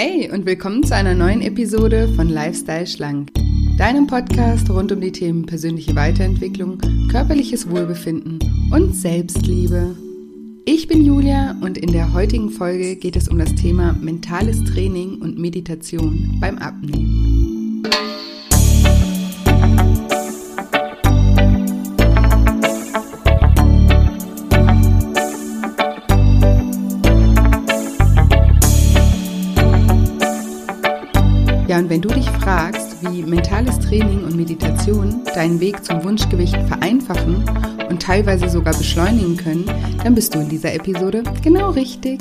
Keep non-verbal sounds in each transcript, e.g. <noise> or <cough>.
Hi und willkommen zu einer neuen Episode von Lifestyle Schlank, deinem Podcast rund um die Themen persönliche Weiterentwicklung, körperliches Wohlbefinden und Selbstliebe. Ich bin Julia und in der heutigen Folge geht es um das Thema mentales Training und Meditation beim Abnehmen. Wenn du dich fragst, wie mentales Training und Meditation deinen Weg zum Wunschgewicht vereinfachen und teilweise sogar beschleunigen können, dann bist du in dieser Episode genau richtig.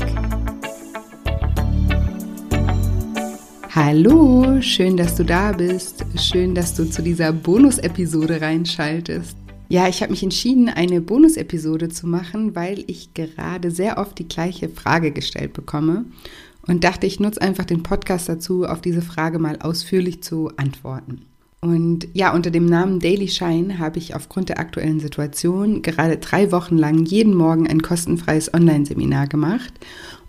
Hallo, schön, dass du da bist. Schön, dass du zu dieser Bonus-Episode reinschaltest. Ja, ich habe mich entschieden, eine Bonus-Episode zu machen, weil ich gerade sehr oft die gleiche Frage gestellt bekomme und dachte, ich nutze einfach den Podcast dazu, auf diese Frage mal ausführlich zu antworten. Und ja, unter dem Namen Daily Shine habe ich aufgrund der aktuellen Situation gerade drei Wochen lang jeden Morgen ein kostenfreies Online-Seminar gemacht.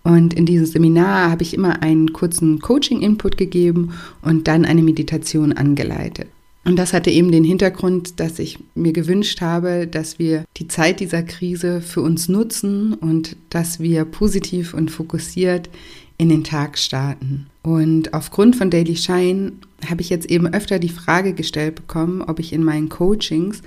Und in diesem Seminar habe ich immer einen kurzen Coaching-Input gegeben und dann eine Meditation angeleitet. Und das hatte eben den Hintergrund, dass ich mir gewünscht habe, dass wir die Zeit dieser Krise für uns nutzen und dass wir positiv und fokussiert in den Tag starten. Und aufgrund von Daily Shine habe ich jetzt eben öfter die Frage gestellt bekommen, ob ich in meinen Coachings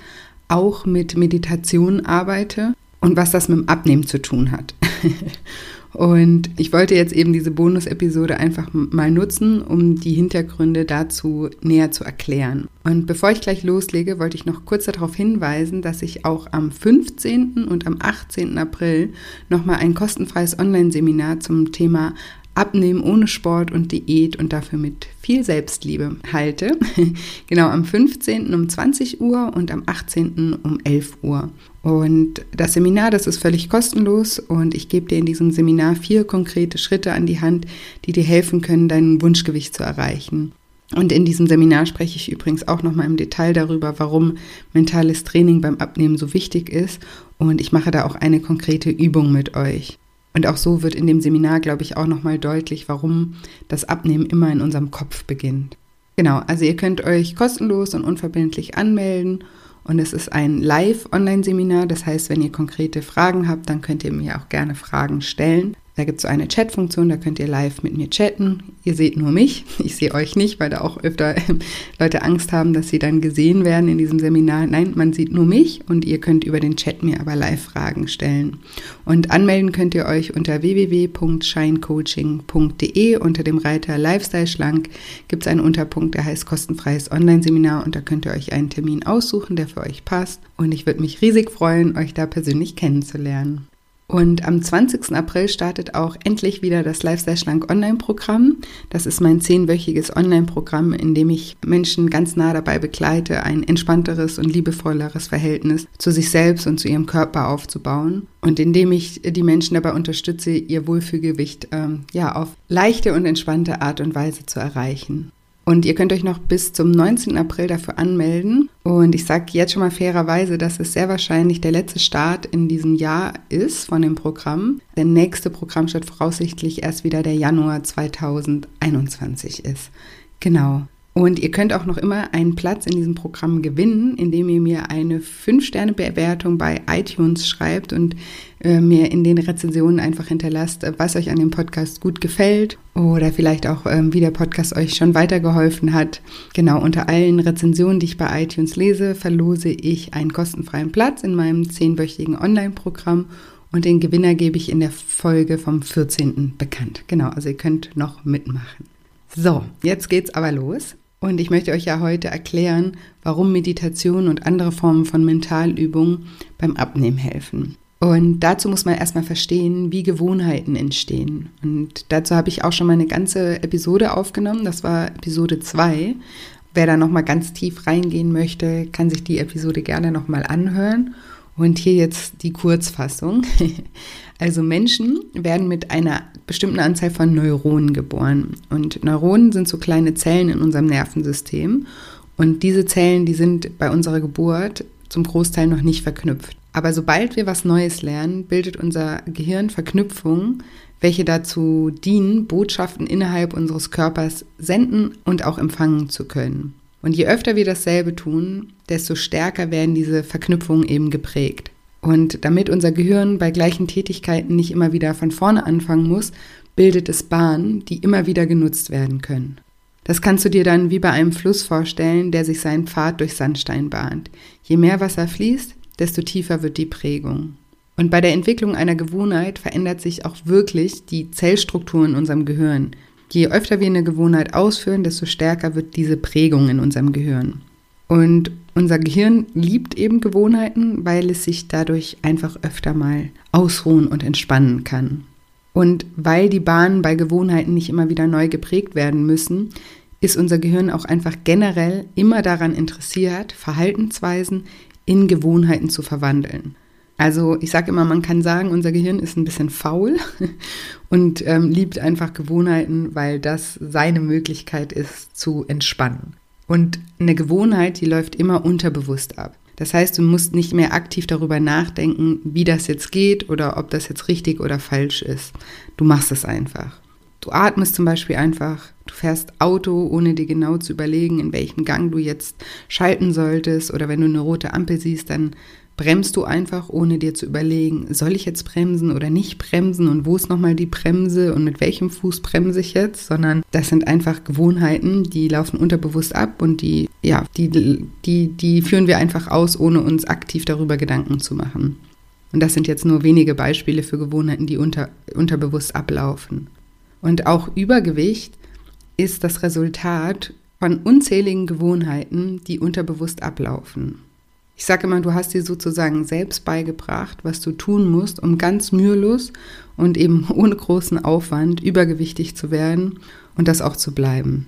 auch mit Meditation arbeite und was das mit dem Abnehmen zu tun hat. <laughs> und ich wollte jetzt eben diese Bonus-Episode einfach mal nutzen, um die Hintergründe dazu näher zu erklären. Und bevor ich gleich loslege, wollte ich noch kurz darauf hinweisen, dass ich auch am 15. und am 18. April nochmal ein kostenfreies Online-Seminar zum Thema Abnehmen ohne Sport und Diät und dafür mit viel Selbstliebe halte. <laughs> genau am 15. um 20 Uhr und am 18. um 11 Uhr. Und das Seminar, das ist völlig kostenlos und ich gebe dir in diesem Seminar vier konkrete Schritte an die Hand, die dir helfen können, dein Wunschgewicht zu erreichen. Und in diesem Seminar spreche ich übrigens auch nochmal im Detail darüber, warum mentales Training beim Abnehmen so wichtig ist. Und ich mache da auch eine konkrete Übung mit euch. Und auch so wird in dem Seminar, glaube ich, auch nochmal deutlich, warum das Abnehmen immer in unserem Kopf beginnt. Genau, also ihr könnt euch kostenlos und unverbindlich anmelden und es ist ein Live-Online-Seminar. Das heißt, wenn ihr konkrete Fragen habt, dann könnt ihr mir auch gerne Fragen stellen. Da gibt es so eine Chat-Funktion, da könnt ihr live mit mir chatten. Ihr seht nur mich, <laughs> ich sehe euch nicht, weil da auch öfter Leute Angst haben, dass sie dann gesehen werden in diesem Seminar. Nein, man sieht nur mich und ihr könnt über den Chat mir aber live Fragen stellen. Und anmelden könnt ihr euch unter www.shinecoaching.de unter dem Reiter Lifestyle Schlank gibt es einen Unterpunkt, der heißt kostenfreies Online-Seminar und da könnt ihr euch einen Termin aussuchen, der für euch passt. Und ich würde mich riesig freuen, euch da persönlich kennenzulernen. Und am 20. April startet auch endlich wieder das Lifestyle Schlank Online-Programm. Das ist mein zehnwöchiges Online-Programm, in dem ich Menschen ganz nah dabei begleite, ein entspannteres und liebevolleres Verhältnis zu sich selbst und zu ihrem Körper aufzubauen. Und in dem ich die Menschen dabei unterstütze, ihr Wohlfühlgewicht ähm, ja, auf leichte und entspannte Art und Weise zu erreichen. Und ihr könnt euch noch bis zum 19. April dafür anmelden. Und ich sage jetzt schon mal fairerweise, dass es sehr wahrscheinlich der letzte Start in diesem Jahr ist von dem Programm. Der nächste Programmstart voraussichtlich erst wieder der Januar 2021 ist. Genau. Und ihr könnt auch noch immer einen Platz in diesem Programm gewinnen, indem ihr mir eine 5-Sterne-Bewertung bei iTunes schreibt und äh, mir in den Rezensionen einfach hinterlasst, was euch an dem Podcast gut gefällt oder vielleicht auch, ähm, wie der Podcast euch schon weitergeholfen hat. Genau, unter allen Rezensionen, die ich bei iTunes lese, verlose ich einen kostenfreien Platz in meinem zehnwöchigen Online-Programm und den Gewinner gebe ich in der Folge vom 14. bekannt. Genau, also ihr könnt noch mitmachen. So, jetzt geht's aber los. Und ich möchte euch ja heute erklären, warum Meditation und andere Formen von Mentalübungen beim Abnehmen helfen. Und dazu muss man erstmal verstehen, wie Gewohnheiten entstehen. Und dazu habe ich auch schon mal eine ganze Episode aufgenommen. Das war Episode 2. Wer da nochmal ganz tief reingehen möchte, kann sich die Episode gerne nochmal anhören. Und hier jetzt die Kurzfassung. <laughs> Also Menschen werden mit einer bestimmten Anzahl von Neuronen geboren. Und Neuronen sind so kleine Zellen in unserem Nervensystem. Und diese Zellen, die sind bei unserer Geburt zum Großteil noch nicht verknüpft. Aber sobald wir was Neues lernen, bildet unser Gehirn Verknüpfungen, welche dazu dienen, Botschaften innerhalb unseres Körpers senden und auch empfangen zu können. Und je öfter wir dasselbe tun, desto stärker werden diese Verknüpfungen eben geprägt. Und damit unser Gehirn bei gleichen Tätigkeiten nicht immer wieder von vorne anfangen muss, bildet es Bahnen, die immer wieder genutzt werden können. Das kannst du dir dann wie bei einem Fluss vorstellen, der sich seinen Pfad durch Sandstein bahnt. Je mehr Wasser fließt, desto tiefer wird die Prägung. Und bei der Entwicklung einer Gewohnheit verändert sich auch wirklich die Zellstruktur in unserem Gehirn. Je öfter wir eine Gewohnheit ausführen, desto stärker wird diese Prägung in unserem Gehirn. Und unser Gehirn liebt eben Gewohnheiten, weil es sich dadurch einfach öfter mal ausruhen und entspannen kann. Und weil die Bahnen bei Gewohnheiten nicht immer wieder neu geprägt werden müssen, ist unser Gehirn auch einfach generell immer daran interessiert, Verhaltensweisen in Gewohnheiten zu verwandeln. Also ich sage immer, man kann sagen, unser Gehirn ist ein bisschen faul <laughs> und ähm, liebt einfach Gewohnheiten, weil das seine Möglichkeit ist zu entspannen. Und eine Gewohnheit, die läuft immer unterbewusst ab. Das heißt, du musst nicht mehr aktiv darüber nachdenken, wie das jetzt geht oder ob das jetzt richtig oder falsch ist. Du machst es einfach. Du atmest zum Beispiel einfach, du fährst Auto, ohne dir genau zu überlegen, in welchem Gang du jetzt schalten solltest. Oder wenn du eine rote Ampel siehst, dann bremst du einfach, ohne dir zu überlegen, soll ich jetzt bremsen oder nicht bremsen und wo ist nochmal die Bremse und mit welchem Fuß bremse ich jetzt, sondern das sind einfach Gewohnheiten, die laufen unterbewusst ab und die, ja, die, die, die führen wir einfach aus, ohne uns aktiv darüber Gedanken zu machen. Und das sind jetzt nur wenige Beispiele für Gewohnheiten, die unter, unterbewusst ablaufen. Und auch Übergewicht ist das Resultat von unzähligen Gewohnheiten, die unterbewusst ablaufen. Ich sage immer, du hast dir sozusagen selbst beigebracht, was du tun musst, um ganz mühelos und eben <laughs> ohne großen Aufwand übergewichtig zu werden und das auch zu bleiben.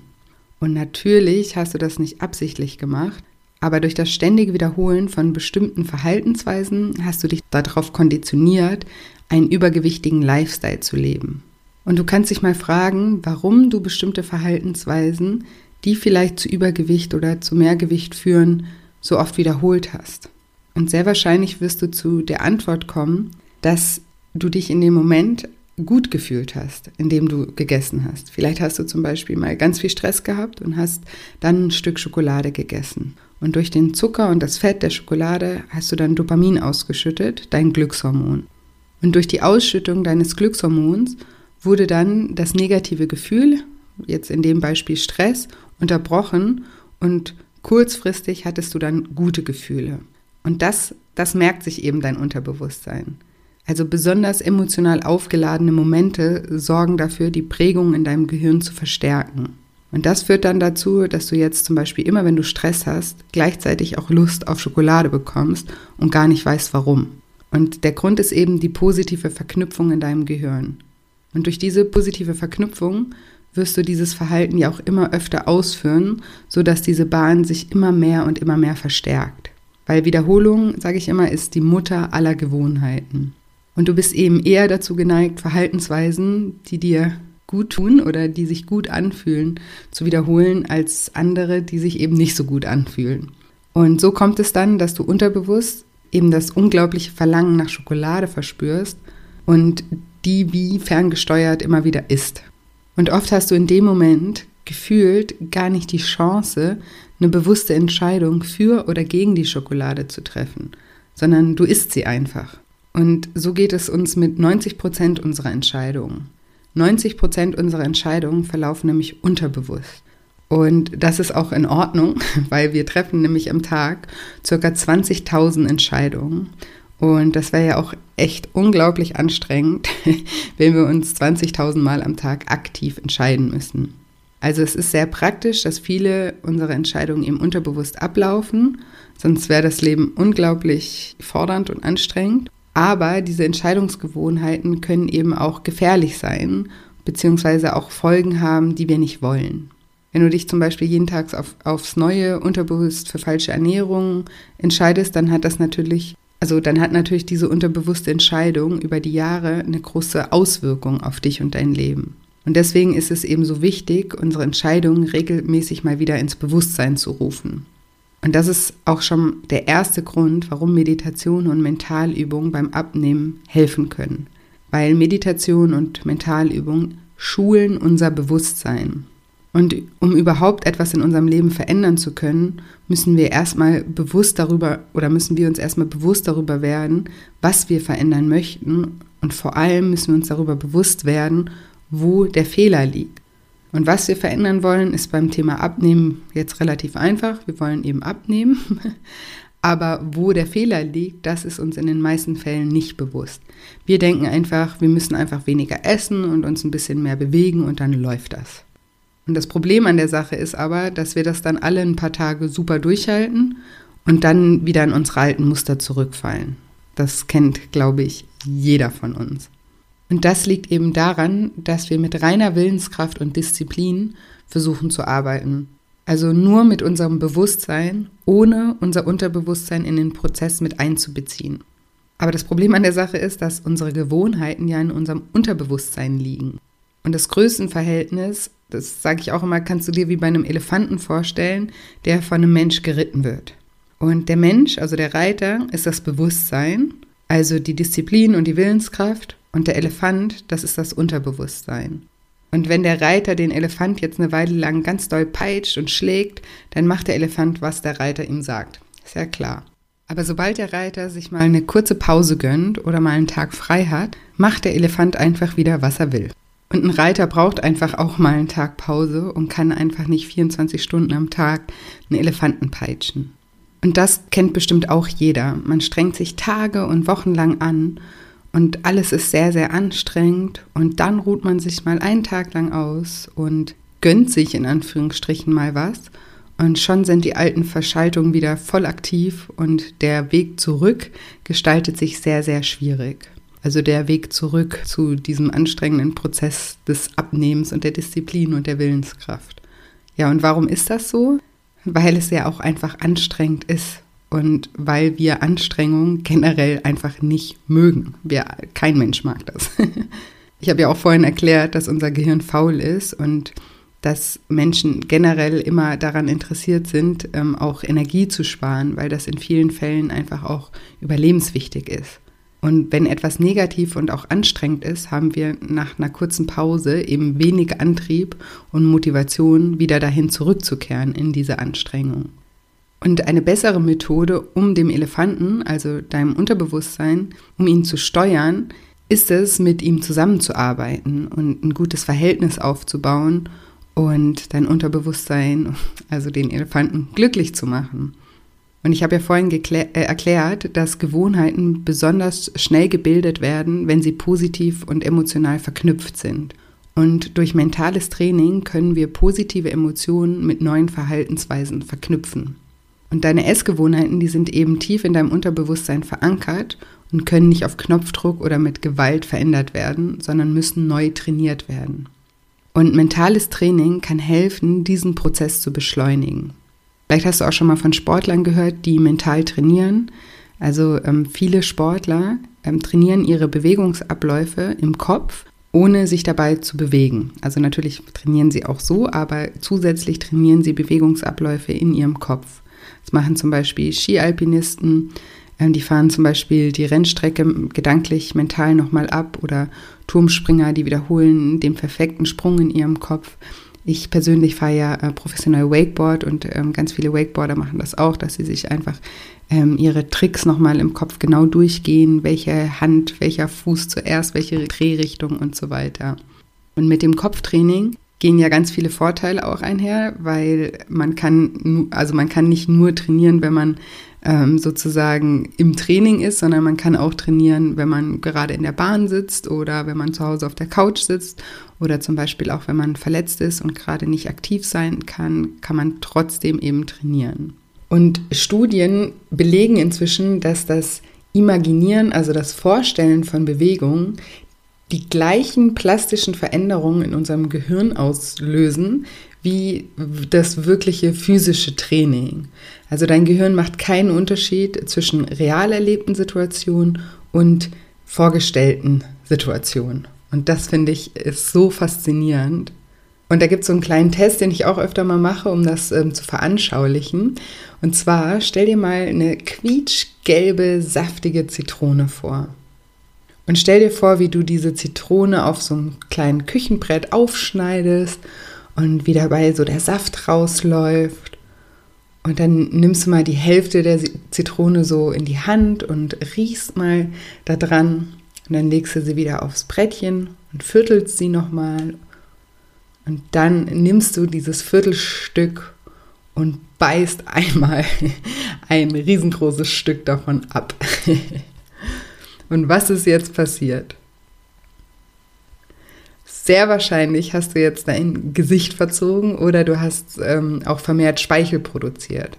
Und natürlich hast du das nicht absichtlich gemacht, aber durch das ständige Wiederholen von bestimmten Verhaltensweisen hast du dich darauf konditioniert, einen übergewichtigen Lifestyle zu leben. Und du kannst dich mal fragen, warum du bestimmte Verhaltensweisen, die vielleicht zu Übergewicht oder zu Mehrgewicht führen, so oft wiederholt hast. Und sehr wahrscheinlich wirst du zu der Antwort kommen, dass du dich in dem Moment gut gefühlt hast, indem du gegessen hast. Vielleicht hast du zum Beispiel mal ganz viel Stress gehabt und hast dann ein Stück Schokolade gegessen. Und durch den Zucker und das Fett der Schokolade hast du dann Dopamin ausgeschüttet, dein Glückshormon. Und durch die Ausschüttung deines Glückshormons wurde dann das negative Gefühl, jetzt in dem Beispiel Stress, unterbrochen und Kurzfristig hattest du dann gute Gefühle. Und das, das merkt sich eben dein Unterbewusstsein. Also besonders emotional aufgeladene Momente sorgen dafür, die Prägung in deinem Gehirn zu verstärken. Und das führt dann dazu, dass du jetzt zum Beispiel immer, wenn du Stress hast, gleichzeitig auch Lust auf Schokolade bekommst und gar nicht weißt warum. Und der Grund ist eben die positive Verknüpfung in deinem Gehirn. Und durch diese positive Verknüpfung wirst du dieses Verhalten ja auch immer öfter ausführen, sodass diese Bahn sich immer mehr und immer mehr verstärkt. Weil Wiederholung, sage ich immer, ist die Mutter aller Gewohnheiten. Und du bist eben eher dazu geneigt, Verhaltensweisen, die dir gut tun oder die sich gut anfühlen, zu wiederholen, als andere, die sich eben nicht so gut anfühlen. Und so kommt es dann, dass du unterbewusst eben das unglaubliche Verlangen nach Schokolade verspürst und die wie ferngesteuert immer wieder isst. Und oft hast du in dem Moment gefühlt gar nicht die Chance, eine bewusste Entscheidung für oder gegen die Schokolade zu treffen, sondern du isst sie einfach. Und so geht es uns mit 90 Prozent unserer Entscheidungen. 90 Prozent unserer Entscheidungen verlaufen nämlich unterbewusst. Und das ist auch in Ordnung, <laughs> weil wir treffen nämlich am Tag circa 20.000 Entscheidungen. Und das wäre ja auch echt unglaublich anstrengend, <laughs> wenn wir uns 20.000 Mal am Tag aktiv entscheiden müssen. Also es ist sehr praktisch, dass viele unserer Entscheidungen eben unterbewusst ablaufen, sonst wäre das Leben unglaublich fordernd und anstrengend. Aber diese Entscheidungsgewohnheiten können eben auch gefährlich sein, beziehungsweise auch Folgen haben, die wir nicht wollen. Wenn du dich zum Beispiel jeden Tag auf, aufs Neue unterbewusst für falsche Ernährung entscheidest, dann hat das natürlich also dann hat natürlich diese unterbewusste Entscheidung über die Jahre eine große Auswirkung auf dich und dein Leben. Und deswegen ist es eben so wichtig, unsere Entscheidungen regelmäßig mal wieder ins Bewusstsein zu rufen. Und das ist auch schon der erste Grund, warum Meditation und Mentalübungen beim Abnehmen helfen können. Weil Meditation und Mentalübungen schulen unser Bewusstsein. Und um überhaupt etwas in unserem Leben verändern zu können, müssen wir erstmal bewusst darüber oder müssen wir uns erstmal bewusst darüber werden, was wir verändern möchten. Und vor allem müssen wir uns darüber bewusst werden, wo der Fehler liegt. Und was wir verändern wollen, ist beim Thema Abnehmen jetzt relativ einfach. Wir wollen eben abnehmen. <laughs> Aber wo der Fehler liegt, das ist uns in den meisten Fällen nicht bewusst. Wir denken einfach, wir müssen einfach weniger essen und uns ein bisschen mehr bewegen und dann läuft das. Und das Problem an der Sache ist aber, dass wir das dann alle ein paar Tage super durchhalten und dann wieder in unsere alten Muster zurückfallen. Das kennt, glaube ich, jeder von uns. Und das liegt eben daran, dass wir mit reiner Willenskraft und Disziplin versuchen zu arbeiten. Also nur mit unserem Bewusstsein, ohne unser Unterbewusstsein in den Prozess mit einzubeziehen. Aber das Problem an der Sache ist, dass unsere Gewohnheiten ja in unserem Unterbewusstsein liegen. Und das Größenverhältnis, das sage ich auch immer, kannst du dir wie bei einem Elefanten vorstellen, der von einem Mensch geritten wird. Und der Mensch, also der Reiter, ist das Bewusstsein, also die Disziplin und die Willenskraft. Und der Elefant, das ist das Unterbewusstsein. Und wenn der Reiter den Elefant jetzt eine Weile lang ganz doll peitscht und schlägt, dann macht der Elefant, was der Reiter ihm sagt. Ist ja klar. Aber sobald der Reiter sich mal eine kurze Pause gönnt oder mal einen Tag frei hat, macht der Elefant einfach wieder, was er will. Und ein Reiter braucht einfach auch mal einen Tag Pause und kann einfach nicht 24 Stunden am Tag einen Elefanten peitschen. Und das kennt bestimmt auch jeder. Man strengt sich Tage und Wochen lang an und alles ist sehr, sehr anstrengend und dann ruht man sich mal einen Tag lang aus und gönnt sich in Anführungsstrichen mal was und schon sind die alten Verschaltungen wieder voll aktiv und der Weg zurück gestaltet sich sehr, sehr schwierig. Also der Weg zurück zu diesem anstrengenden Prozess des Abnehmens und der Disziplin und der Willenskraft. Ja, und warum ist das so? Weil es ja auch einfach anstrengend ist und weil wir Anstrengung generell einfach nicht mögen. Wir, kein Mensch mag das. <laughs> Ich habe ja auch vorhin erklärt, dass unser Gehirn faul ist und dass Menschen generell immer daran interessiert sind, ähm, auch Energie zu sparen, weil das in vielen Fällen einfach auch überlebenswichtig ist. Und wenn etwas negativ und auch anstrengend ist, haben wir nach einer kurzen Pause eben wenig Antrieb und Motivation, wieder dahin zurückzukehren in diese Anstrengung. Und eine bessere Methode, um dem Elefanten, also deinem Unterbewusstsein, um ihn zu steuern, ist es, mit ihm zusammenzuarbeiten und ein gutes Verhältnis aufzubauen und dein Unterbewusstsein, also den Elefanten, glücklich zu machen. Und ich habe ja vorhin äh, erklärt, dass Gewohnheiten besonders schnell gebildet werden, wenn sie positiv und emotional verknüpft sind. Und durch mentales Training können wir positive Emotionen mit neuen Verhaltensweisen verknüpfen. Und deine Essgewohnheiten, die sind eben tief in deinem Unterbewusstsein verankert und können nicht auf Knopfdruck oder mit Gewalt verändert werden, sondern müssen neu trainiert werden. Und mentales Training kann helfen, diesen Prozess zu beschleunigen. Vielleicht hast du auch schon mal von Sportlern gehört, die mental trainieren. Also ähm, viele Sportler ähm, trainieren ihre Bewegungsabläufe im Kopf, ohne sich dabei zu bewegen. Also natürlich trainieren sie auch so, aber zusätzlich trainieren sie Bewegungsabläufe in ihrem Kopf. Das machen zum Beispiel Skialpinisten. Ähm, die fahren zum Beispiel die Rennstrecke gedanklich, mental nochmal ab oder Turmspringer, die wiederholen den perfekten Sprung in ihrem Kopf. Ich persönlich fahre ja äh, professionell Wakeboard und ähm, ganz viele Wakeboarder machen das auch, dass sie sich einfach ähm, ihre Tricks nochmal im Kopf genau durchgehen, welche Hand, welcher Fuß zuerst, welche Drehrichtung und so weiter. Und mit dem Kopftraining gehen ja ganz viele Vorteile auch einher, weil man kann, also man kann nicht nur trainieren, wenn man ähm, sozusagen im Training ist, sondern man kann auch trainieren, wenn man gerade in der Bahn sitzt oder wenn man zu Hause auf der Couch sitzt oder zum Beispiel auch, wenn man verletzt ist und gerade nicht aktiv sein kann, kann man trotzdem eben trainieren. Und Studien belegen inzwischen, dass das Imaginieren, also das Vorstellen von Bewegungen, die gleichen plastischen Veränderungen in unserem Gehirn auslösen wie das wirkliche physische Training. Also dein Gehirn macht keinen Unterschied zwischen real erlebten Situationen und vorgestellten Situationen. Und das finde ich ist so faszinierend. Und da gibt es so einen kleinen Test, den ich auch öfter mal mache, um das ähm, zu veranschaulichen. Und zwar stell dir mal eine quietschgelbe, saftige Zitrone vor. Und stell dir vor, wie du diese Zitrone auf so einem kleinen Küchenbrett aufschneidest und wie dabei so der Saft rausläuft. Und dann nimmst du mal die Hälfte der Zitrone so in die Hand und riechst mal da dran. Und dann legst du sie wieder aufs Brettchen und viertelst sie nochmal. Und dann nimmst du dieses Viertelstück und beißt <laughs> einmal ein riesengroßes Stück davon ab. <laughs> Und was ist jetzt passiert? Sehr wahrscheinlich hast du jetzt dein Gesicht verzogen oder du hast ähm, auch vermehrt Speichel produziert.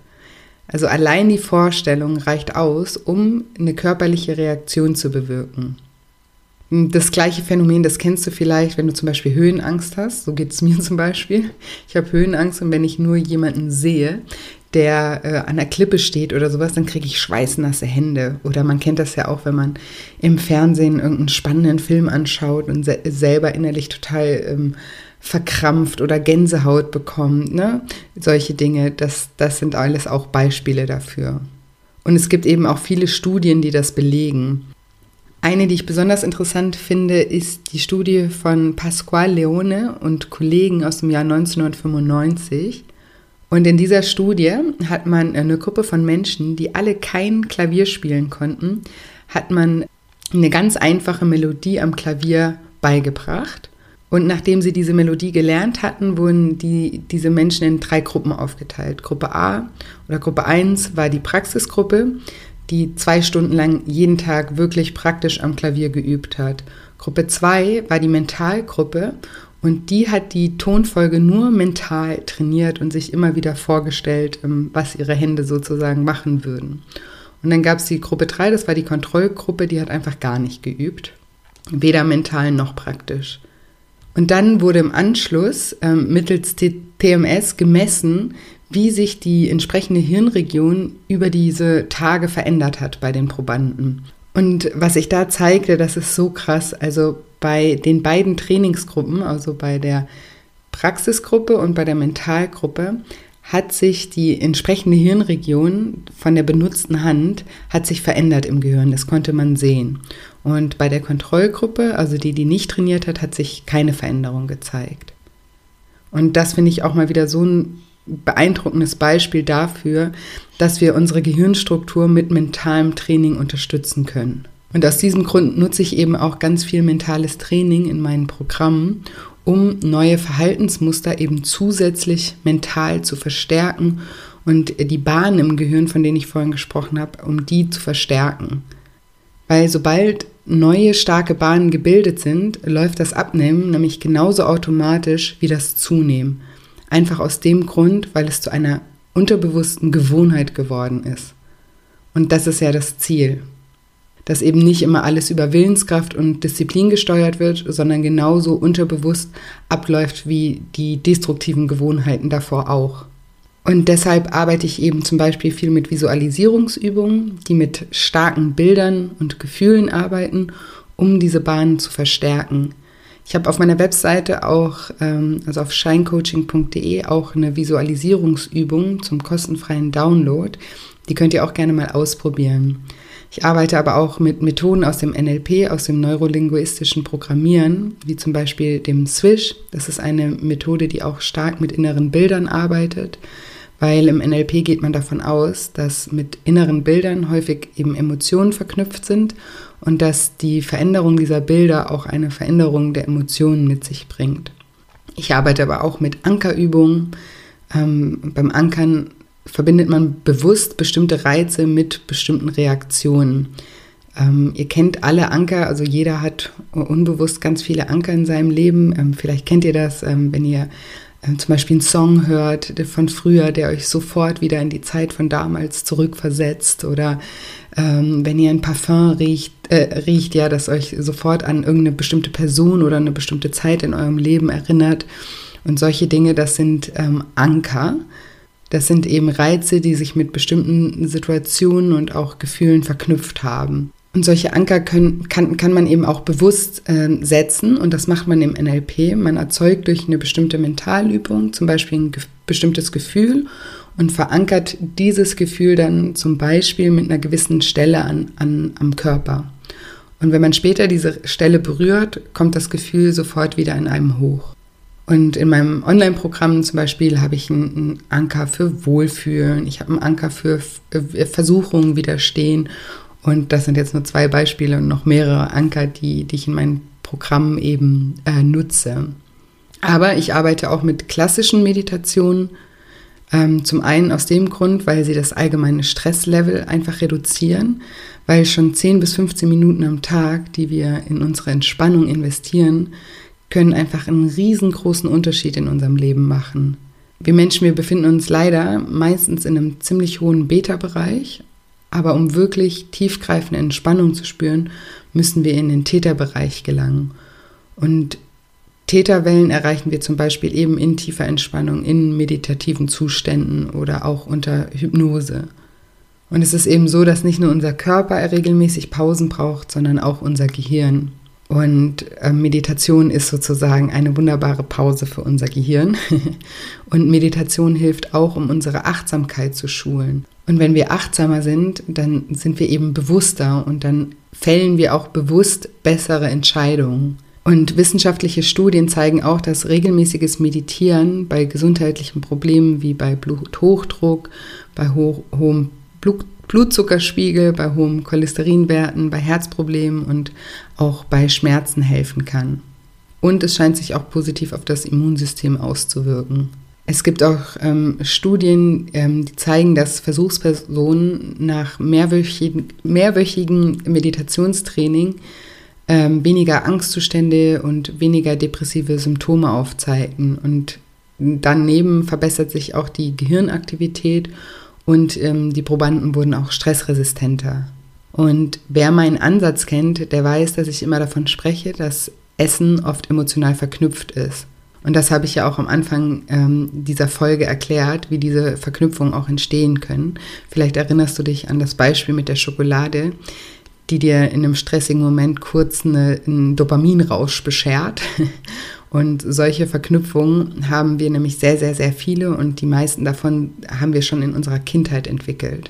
Also allein die Vorstellung reicht aus, um eine körperliche Reaktion zu bewirken. Das gleiche Phänomen, das kennst du vielleicht, wenn du zum Beispiel Höhenangst hast. So geht es mir <laughs> zum Beispiel. Ich habe Höhenangst und wenn ich nur jemanden sehe, der äh, an der Klippe steht oder sowas, dann kriege ich schweißnasse Hände. Oder man kennt das ja auch, wenn man im Fernsehen irgendeinen spannenden Film anschaut und se selber innerlich total ähm, verkrampft oder Gänsehaut bekommt. Ne? Solche Dinge, das, das sind alles auch Beispiele dafür. Und es gibt eben auch viele Studien, die das belegen. Eine, die ich besonders interessant finde, ist die Studie von Pasquale Leone und Kollegen aus dem Jahr 1995. Und in dieser Studie hat man eine Gruppe von Menschen, die alle kein Klavier spielen konnten, hat man eine ganz einfache Melodie am Klavier beigebracht. Und nachdem sie diese Melodie gelernt hatten, wurden die, diese Menschen in drei Gruppen aufgeteilt. Gruppe A oder Gruppe 1 war die Praxisgruppe, die zwei Stunden lang jeden Tag wirklich praktisch am Klavier geübt hat. Gruppe 2 war die Mentalgruppe und die hat die Tonfolge nur mental trainiert und sich immer wieder vorgestellt, ähm, was ihre Hände sozusagen machen würden. Und dann gab es die Gruppe 3, das war die Kontrollgruppe, die hat einfach gar nicht geübt. Weder mental noch praktisch. Und dann wurde im Anschluss ähm, mittels TMS gemessen, wie sich die entsprechende Hirnregion über diese Tage verändert hat bei den Probanden. Und was sich da zeigte, das ist so krass. Also bei den beiden Trainingsgruppen, also bei der Praxisgruppe und bei der Mentalgruppe, hat sich die entsprechende Hirnregion von der benutzten Hand hat sich verändert im Gehirn. Das konnte man sehen. Und bei der Kontrollgruppe, also die, die nicht trainiert hat, hat sich keine Veränderung gezeigt. Und das finde ich auch mal wieder so ein beeindruckendes Beispiel dafür, dass wir unsere Gehirnstruktur mit mentalem Training unterstützen können. Und aus diesem Grund nutze ich eben auch ganz viel mentales Training in meinen Programmen, um neue Verhaltensmuster eben zusätzlich mental zu verstärken und die Bahnen im Gehirn, von denen ich vorhin gesprochen habe, um die zu verstärken. Weil sobald neue starke Bahnen gebildet sind, läuft das Abnehmen nämlich genauso automatisch wie das Zunehmen. Einfach aus dem Grund, weil es zu einer unterbewussten Gewohnheit geworden ist. Und das ist ja das Ziel. Dass eben nicht immer alles über Willenskraft und Disziplin gesteuert wird, sondern genauso unterbewusst abläuft wie die destruktiven Gewohnheiten davor auch. Und deshalb arbeite ich eben zum Beispiel viel mit Visualisierungsübungen, die mit starken Bildern und Gefühlen arbeiten, um diese Bahnen zu verstärken. Ich habe auf meiner Webseite auch, ähm, also auf shinecoaching.de, auch eine Visualisierungsübung zum kostenfreien Download. Die könnt ihr auch gerne mal ausprobieren. Ich arbeite aber auch mit Methoden aus dem NLP, aus dem neurolinguistischen Programmieren, wie zum Beispiel dem Swish. Das ist eine Methode, die auch stark mit inneren Bildern arbeitet, weil im NLP geht man davon aus, dass mit inneren Bildern häufig eben Emotionen verknüpft sind und dass die Veränderung dieser Bilder auch eine Veränderung der Emotionen mit sich bringt. Ich arbeite aber auch mit Ankerübungen. Ähm, beim Ankern verbindet man bewusst bestimmte Reize mit bestimmten Reaktionen. Ähm, ihr kennt alle Anker, also jeder hat unbewusst ganz viele Anker in seinem Leben. Ähm, vielleicht kennt ihr das, ähm, wenn ihr äh, zum Beispiel einen Song hört von früher, der euch sofort wieder in die Zeit von damals zurückversetzt oder ähm, wenn ihr ein Parfum riecht, äh, riecht, ja, das euch sofort an irgendeine bestimmte Person oder eine bestimmte Zeit in eurem Leben erinnert. Und solche Dinge, das sind ähm, Anker. Das sind eben Reize, die sich mit bestimmten Situationen und auch Gefühlen verknüpft haben. Und solche Anker können, kann, kann man eben auch bewusst äh, setzen und das macht man im NLP. Man erzeugt durch eine bestimmte Mentalübung zum Beispiel ein ge bestimmtes Gefühl und verankert dieses Gefühl dann zum Beispiel mit einer gewissen Stelle an, an, am Körper. Und wenn man später diese Stelle berührt, kommt das Gefühl sofort wieder in einem hoch. Und in meinem Online-Programm zum Beispiel habe ich einen Anker für Wohlfühlen, ich habe einen Anker für äh, Versuchungen widerstehen. Und das sind jetzt nur zwei Beispiele und noch mehrere Anker, die, die ich in meinem Programm eben äh, nutze. Aber ich arbeite auch mit klassischen Meditationen. Ähm, zum einen aus dem Grund, weil sie das allgemeine Stresslevel einfach reduzieren, weil schon 10 bis 15 Minuten am Tag, die wir in unsere Entspannung investieren, können einfach einen riesengroßen Unterschied in unserem Leben machen. Wir Menschen, wir befinden uns leider meistens in einem ziemlich hohen Beta-Bereich, aber um wirklich tiefgreifende Entspannung zu spüren, müssen wir in den Täterbereich gelangen. Und Täterwellen erreichen wir zum Beispiel eben in tiefer Entspannung, in meditativen Zuständen oder auch unter Hypnose. Und es ist eben so, dass nicht nur unser Körper regelmäßig Pausen braucht, sondern auch unser Gehirn. Und äh, Meditation ist sozusagen eine wunderbare Pause für unser Gehirn. <laughs> und Meditation hilft auch, um unsere Achtsamkeit zu schulen. Und wenn wir achtsamer sind, dann sind wir eben bewusster und dann fällen wir auch bewusst bessere Entscheidungen. Und wissenschaftliche Studien zeigen auch, dass regelmäßiges Meditieren bei gesundheitlichen Problemen wie bei Bluthochdruck, bei ho hohem Blut Blutzuckerspiegel, bei hohen Cholesterinwerten, bei Herzproblemen und auch bei Schmerzen helfen kann. Und es scheint sich auch positiv auf das Immunsystem auszuwirken. Es gibt auch ähm, Studien, ähm, die zeigen, dass Versuchspersonen nach mehrwöchigen, mehrwöchigen Meditationstraining ähm, weniger Angstzustände und weniger depressive Symptome aufzeigen. Und daneben verbessert sich auch die Gehirnaktivität und ähm, die Probanden wurden auch stressresistenter. Und wer meinen Ansatz kennt, der weiß, dass ich immer davon spreche, dass Essen oft emotional verknüpft ist. Und das habe ich ja auch am Anfang ähm, dieser Folge erklärt, wie diese Verknüpfungen auch entstehen können. Vielleicht erinnerst du dich an das Beispiel mit der Schokolade, die dir in einem stressigen Moment kurz eine, einen Dopaminrausch beschert. Und solche Verknüpfungen haben wir nämlich sehr, sehr, sehr viele und die meisten davon haben wir schon in unserer Kindheit entwickelt.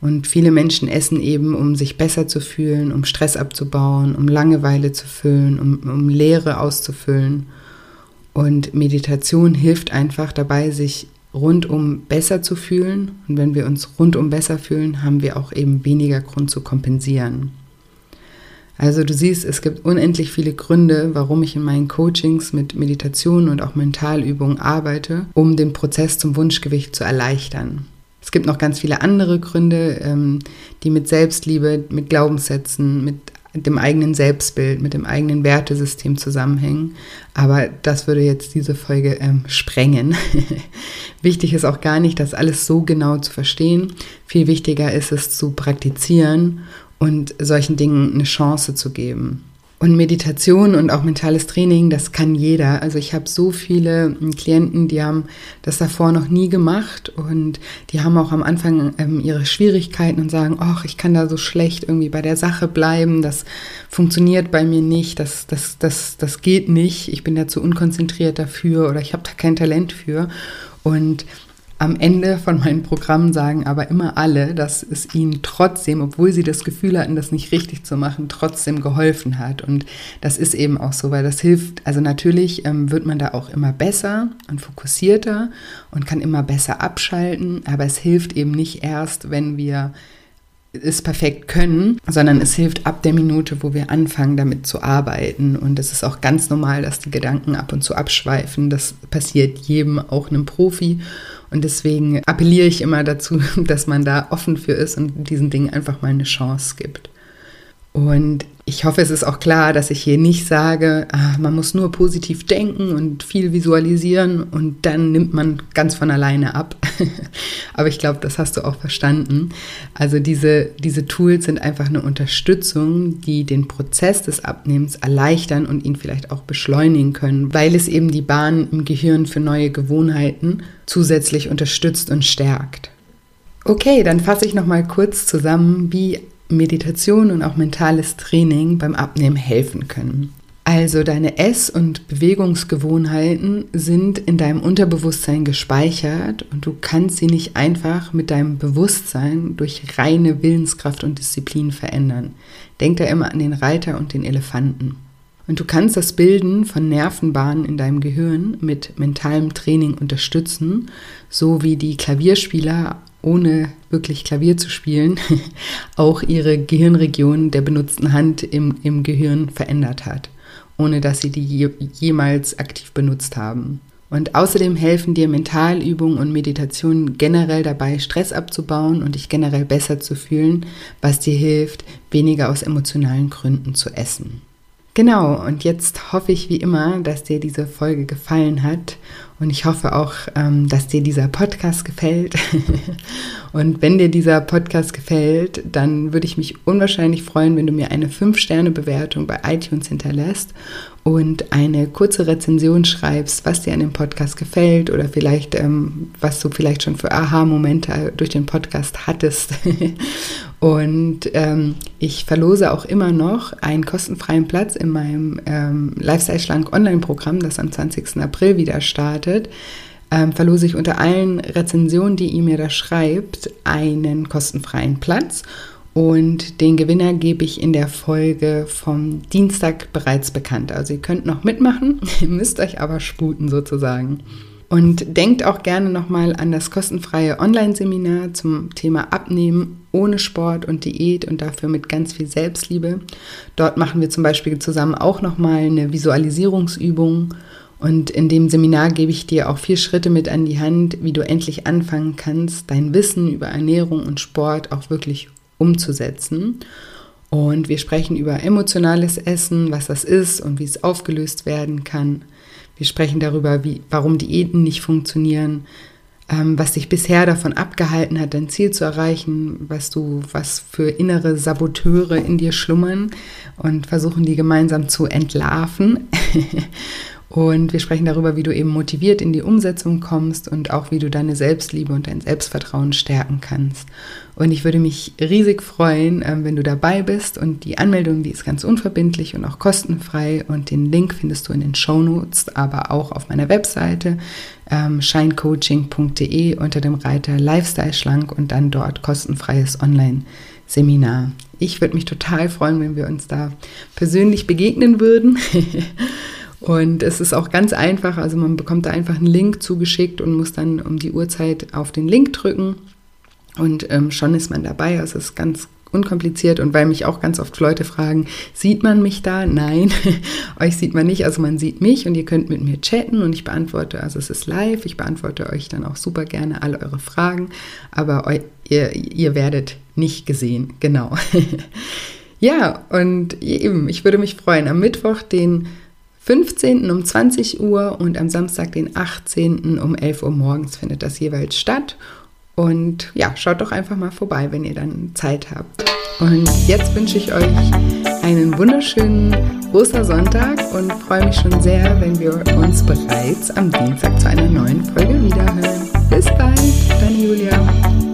Und viele Menschen essen eben, um sich besser zu fühlen, um Stress abzubauen, um Langeweile zu füllen, um, um Leere auszufüllen. Und Meditation hilft einfach dabei, sich rundum besser zu fühlen. Und wenn wir uns rundum besser fühlen, haben wir auch eben weniger Grund zu kompensieren. Also du siehst, es gibt unendlich viele Gründe, warum ich in meinen Coachings mit Meditation und auch Mentalübungen arbeite, um den Prozess zum Wunschgewicht zu erleichtern. Es gibt noch ganz viele andere Gründe, ähm, die mit Selbstliebe, mit Glaubenssätzen, mit dem eigenen Selbstbild, mit dem eigenen Wertesystem zusammenhängen. Aber das würde jetzt diese Folge ähm, sprengen. <laughs> Wichtig ist auch gar nicht, das alles so genau zu verstehen. Viel wichtiger ist es zu praktizieren und solchen Dingen eine Chance zu geben. Und Meditation und auch mentales Training, das kann jeder. Also ich habe so viele Klienten, die haben das davor noch nie gemacht und die haben auch am Anfang ähm, ihre Schwierigkeiten und sagen, ach, ich kann da so schlecht irgendwie bei der Sache bleiben, das funktioniert bei mir nicht, das, das, das, das geht nicht, ich bin da zu unkonzentriert dafür oder ich habe da kein Talent für. Und am Ende von meinen Programmen sagen aber immer alle, dass es ihnen trotzdem, obwohl sie das Gefühl hatten, das nicht richtig zu machen, trotzdem geholfen hat. Und das ist eben auch so, weil das hilft. Also natürlich ähm, wird man da auch immer besser und fokussierter und kann immer besser abschalten, aber es hilft eben nicht erst, wenn wir es perfekt können, sondern es hilft ab der Minute, wo wir anfangen, damit zu arbeiten. Und es ist auch ganz normal, dass die Gedanken ab und zu abschweifen. Das passiert jedem, auch einem Profi. Und deswegen appelliere ich immer dazu, <laughs> dass man da offen für ist und diesen Dingen einfach mal eine Chance gibt. Und ich hoffe, es ist auch klar, dass ich hier nicht sage, ah, man muss nur positiv denken und viel visualisieren und dann nimmt man ganz von alleine ab. <laughs> Aber ich glaube, das hast du auch verstanden. Also diese, diese Tools sind einfach eine Unterstützung, die den Prozess des Abnehmens erleichtern und ihn vielleicht auch beschleunigen können, weil es eben die Bahn im Gehirn für neue Gewohnheiten zusätzlich unterstützt und stärkt. Okay, dann fasse ich noch mal kurz zusammen, wie Meditation und auch mentales Training beim Abnehmen helfen können. Also deine Ess- und Bewegungsgewohnheiten sind in deinem Unterbewusstsein gespeichert und du kannst sie nicht einfach mit deinem Bewusstsein durch reine Willenskraft und Disziplin verändern. Denk da immer an den Reiter und den Elefanten. Und du kannst das Bilden von Nervenbahnen in deinem Gehirn mit mentalem Training unterstützen, so wie die Klavierspieler ohne wirklich Klavier zu spielen, <laughs> auch ihre Gehirnregion der benutzten Hand im, im Gehirn verändert hat ohne dass sie die je, jemals aktiv benutzt haben. Und außerdem helfen dir Mentalübungen und Meditationen generell dabei, Stress abzubauen und dich generell besser zu fühlen, was dir hilft, weniger aus emotionalen Gründen zu essen. Genau, und jetzt hoffe ich wie immer, dass dir diese Folge gefallen hat und ich hoffe auch, ähm, dass dir dieser Podcast gefällt. <laughs> und wenn dir dieser Podcast gefällt, dann würde ich mich unwahrscheinlich freuen, wenn du mir eine 5-Sterne-Bewertung bei iTunes hinterlässt und eine kurze Rezension schreibst, was dir an dem Podcast gefällt oder vielleicht, ähm, was du vielleicht schon für Aha-Momente durch den Podcast hattest. <laughs> und ähm, ich verlose auch immer noch einen kostenfreien Platz in meinem ähm, Lifestyle Schlank Online-Programm, das am 20. April wieder startet. Ähm, verlose ich unter allen Rezensionen, die ihr mir da schreibt, einen kostenfreien Platz. Und den Gewinner gebe ich in der Folge vom Dienstag bereits bekannt. Also ihr könnt noch mitmachen, <laughs> ihr müsst euch aber sputen sozusagen. Und denkt auch gerne nochmal an das kostenfreie Online-Seminar zum Thema Abnehmen ohne Sport und Diät und dafür mit ganz viel Selbstliebe. Dort machen wir zum Beispiel zusammen auch nochmal eine Visualisierungsübung. Und in dem Seminar gebe ich dir auch vier Schritte mit an die Hand, wie du endlich anfangen kannst, dein Wissen über Ernährung und Sport auch wirklich umzusetzen. Und wir sprechen über emotionales Essen, was das ist und wie es aufgelöst werden kann. Wir sprechen darüber, wie, warum Diäten nicht funktionieren, was dich bisher davon abgehalten hat, dein Ziel zu erreichen, was du, was für innere Saboteure in dir schlummern und versuchen die gemeinsam zu entlarven. <laughs> Und wir sprechen darüber, wie du eben motiviert in die Umsetzung kommst und auch wie du deine Selbstliebe und dein Selbstvertrauen stärken kannst. Und ich würde mich riesig freuen, ähm, wenn du dabei bist. Und die Anmeldung, die ist ganz unverbindlich und auch kostenfrei. Und den Link findest du in den Show Notes, aber auch auf meiner Webseite ähm, shinecoaching.de unter dem Reiter Lifestyle schlank und dann dort kostenfreies Online-Seminar. Ich würde mich total freuen, wenn wir uns da persönlich begegnen würden. <laughs> Und es ist auch ganz einfach, also man bekommt da einfach einen Link zugeschickt und muss dann um die Uhrzeit auf den Link drücken und ähm, schon ist man dabei. Also es ist ganz unkompliziert und weil mich auch ganz oft Leute fragen, sieht man mich da? Nein, <laughs> euch sieht man nicht. Also man sieht mich und ihr könnt mit mir chatten und ich beantworte, also es ist live, ich beantworte euch dann auch super gerne alle eure Fragen, aber eu, ihr, ihr werdet nicht gesehen, genau. <laughs> ja, und eben, ich würde mich freuen, am Mittwoch, den 15. um 20 Uhr und am Samstag, den 18. um 11 Uhr morgens findet das jeweils statt. Und ja, schaut doch einfach mal vorbei, wenn ihr dann Zeit habt. Und jetzt wünsche ich euch einen wunderschönen Ostersonntag und freue mich schon sehr, wenn wir uns bereits am Dienstag zu einer neuen Folge wiederhören. Bis bald, deine Julia.